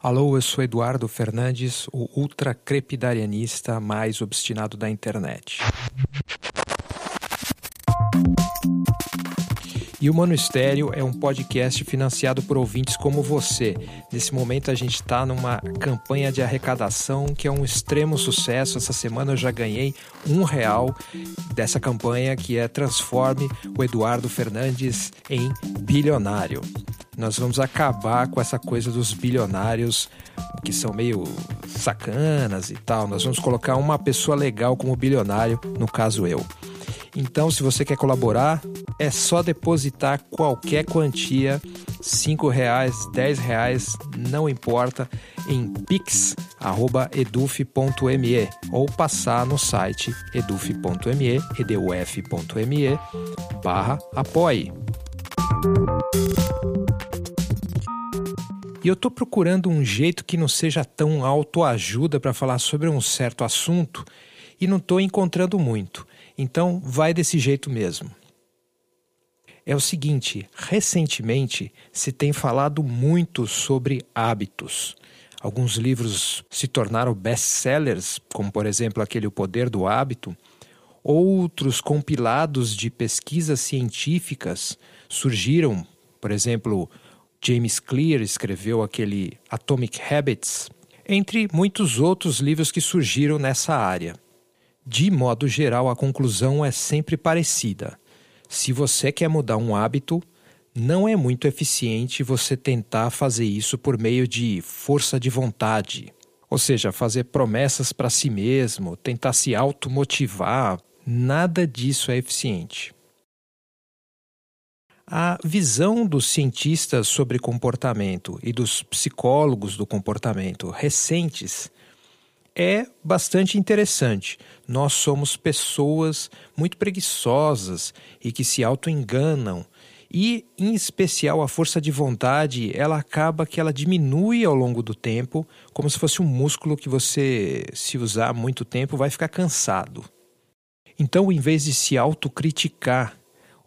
Alô, eu sou Eduardo Fernandes, o ultra crepidarianista mais obstinado da internet. E o Manistério é um podcast financiado por ouvintes como você. Nesse momento a gente está numa campanha de arrecadação que é um extremo sucesso. Essa semana eu já ganhei um real dessa campanha que é Transforme o Eduardo Fernandes em bilionário. Nós vamos acabar com essa coisa dos bilionários que são meio sacanas e tal. Nós vamos colocar uma pessoa legal como bilionário, no caso eu. Então, se você quer colaborar, é só depositar qualquer quantia, cinco reais, dez reais, não importa, em pix@eduf.me ou passar no site eduf.me, eduf.me barra apoie. E eu estou procurando um jeito que não seja tão autoajuda para falar sobre um certo assunto e não estou encontrando muito. Então, vai desse jeito mesmo. É o seguinte: recentemente se tem falado muito sobre hábitos. Alguns livros se tornaram best-sellers, como por exemplo aquele O Poder do Hábito. Outros compilados de pesquisas científicas surgiram, por exemplo, James Clear escreveu aquele Atomic Habits, entre muitos outros livros que surgiram nessa área. De modo geral, a conclusão é sempre parecida. Se você quer mudar um hábito, não é muito eficiente você tentar fazer isso por meio de força de vontade. Ou seja, fazer promessas para si mesmo, tentar se automotivar, nada disso é eficiente. A visão dos cientistas sobre comportamento e dos psicólogos do comportamento recentes é bastante interessante. Nós somos pessoas muito preguiçosas e que se auto-enganam. E, em especial, a força de vontade, ela acaba que ela diminui ao longo do tempo, como se fosse um músculo que você, se usar muito tempo, vai ficar cansado. Então, em vez de se autocriticar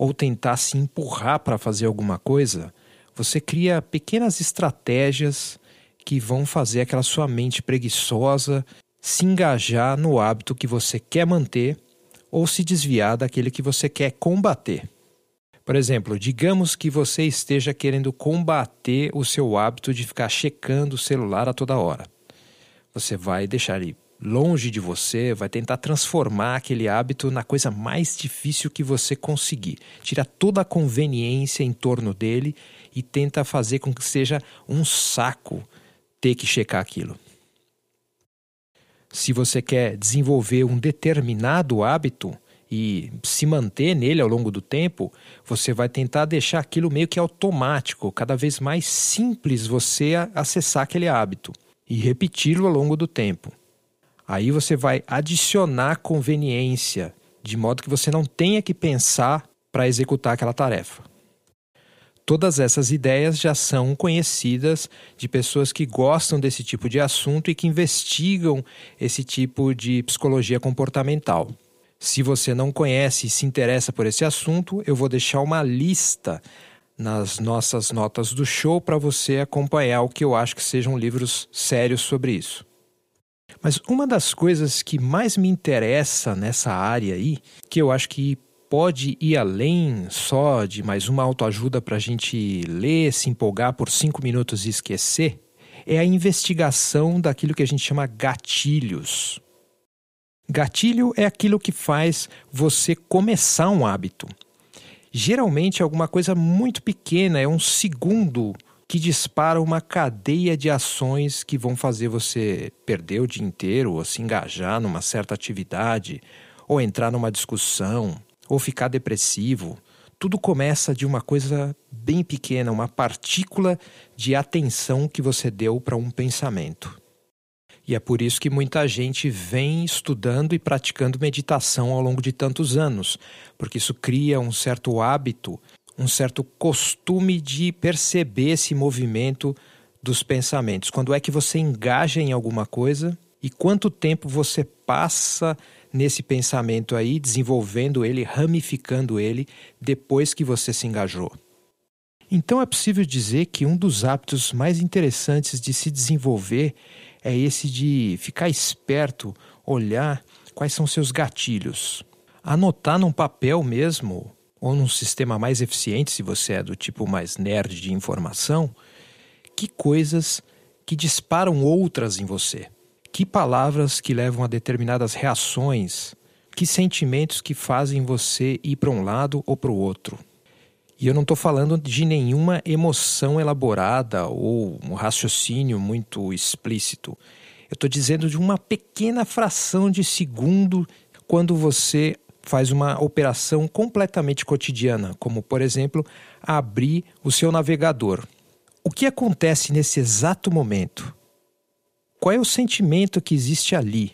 ou tentar se empurrar para fazer alguma coisa, você cria pequenas estratégias que vão fazer aquela sua mente preguiçosa se engajar no hábito que você quer manter ou se desviar daquele que você quer combater. Por exemplo, digamos que você esteja querendo combater o seu hábito de ficar checando o celular a toda hora. Você vai deixar ele longe de você, vai tentar transformar aquele hábito na coisa mais difícil que você conseguir. Tira toda a conveniência em torno dele e tenta fazer com que seja um saco ter que checar aquilo. Se você quer desenvolver um determinado hábito e se manter nele ao longo do tempo, você vai tentar deixar aquilo meio que automático, cada vez mais simples você acessar aquele hábito e repeti-lo ao longo do tempo. Aí você vai adicionar conveniência, de modo que você não tenha que pensar para executar aquela tarefa. Todas essas ideias já são conhecidas de pessoas que gostam desse tipo de assunto e que investigam esse tipo de psicologia comportamental. Se você não conhece e se interessa por esse assunto, eu vou deixar uma lista nas nossas notas do show para você acompanhar o que eu acho que sejam livros sérios sobre isso. Mas uma das coisas que mais me interessa nessa área aí, que eu acho que pode ir além só de mais uma autoajuda para a gente ler, se empolgar por cinco minutos e esquecer, é a investigação daquilo que a gente chama gatilhos. Gatilho é aquilo que faz você começar um hábito. Geralmente é alguma coisa muito pequena, é um segundo que dispara uma cadeia de ações que vão fazer você perder o dia inteiro, ou se engajar numa certa atividade, ou entrar numa discussão, ou ficar depressivo. Tudo começa de uma coisa bem pequena, uma partícula de atenção que você deu para um pensamento. E é por isso que muita gente vem estudando e praticando meditação ao longo de tantos anos, porque isso cria um certo hábito, um certo costume de perceber esse movimento dos pensamentos. Quando é que você engaja em alguma coisa e quanto tempo você passa nesse pensamento aí, desenvolvendo ele, ramificando ele, depois que você se engajou. Então é possível dizer que um dos hábitos mais interessantes de se desenvolver é esse de ficar esperto, olhar quais são seus gatilhos. Anotar num papel mesmo, ou num sistema mais eficiente, se você é do tipo mais nerd de informação, que coisas que disparam outras em você. Que palavras que levam a determinadas reações, que sentimentos que fazem você ir para um lado ou para o outro. E eu não estou falando de nenhuma emoção elaborada ou um raciocínio muito explícito. Eu estou dizendo de uma pequena fração de segundo quando você faz uma operação completamente cotidiana, como, por exemplo, abrir o seu navegador. O que acontece nesse exato momento? Qual é o sentimento que existe ali?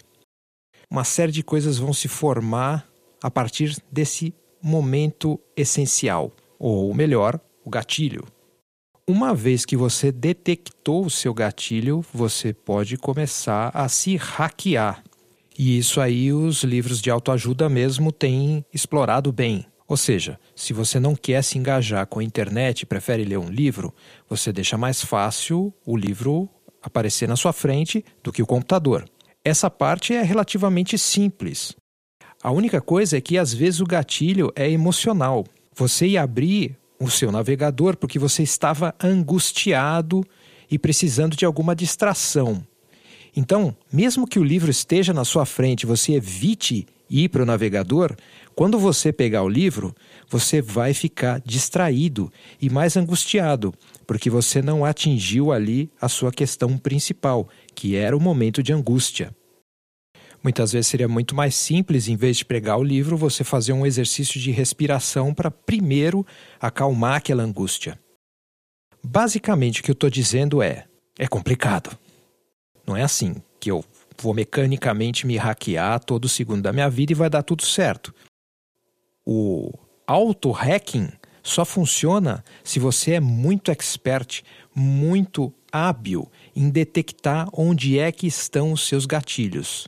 Uma série de coisas vão se formar a partir desse momento essencial ou melhor, o gatilho. Uma vez que você detectou o seu gatilho, você pode começar a se hackear. E isso aí os livros de autoajuda mesmo têm explorado bem. Ou seja, se você não quer se engajar com a internet e prefere ler um livro, você deixa mais fácil o livro aparecer na sua frente do que o computador. Essa parte é relativamente simples. A única coisa é que às vezes o gatilho é emocional você ia abrir o seu navegador porque você estava angustiado e precisando de alguma distração. Então, mesmo que o livro esteja na sua frente, você evite ir para o navegador, quando você pegar o livro, você vai ficar distraído e mais angustiado, porque você não atingiu ali a sua questão principal, que era o momento de angústia. Muitas vezes seria muito mais simples, em vez de pregar o livro, você fazer um exercício de respiração para primeiro acalmar aquela angústia. Basicamente, o que eu estou dizendo é: é complicado. Não é assim que eu vou mecanicamente me hackear todo segundo da minha vida e vai dar tudo certo. O auto-hacking só funciona se você é muito expert, muito hábil em detectar onde é que estão os seus gatilhos.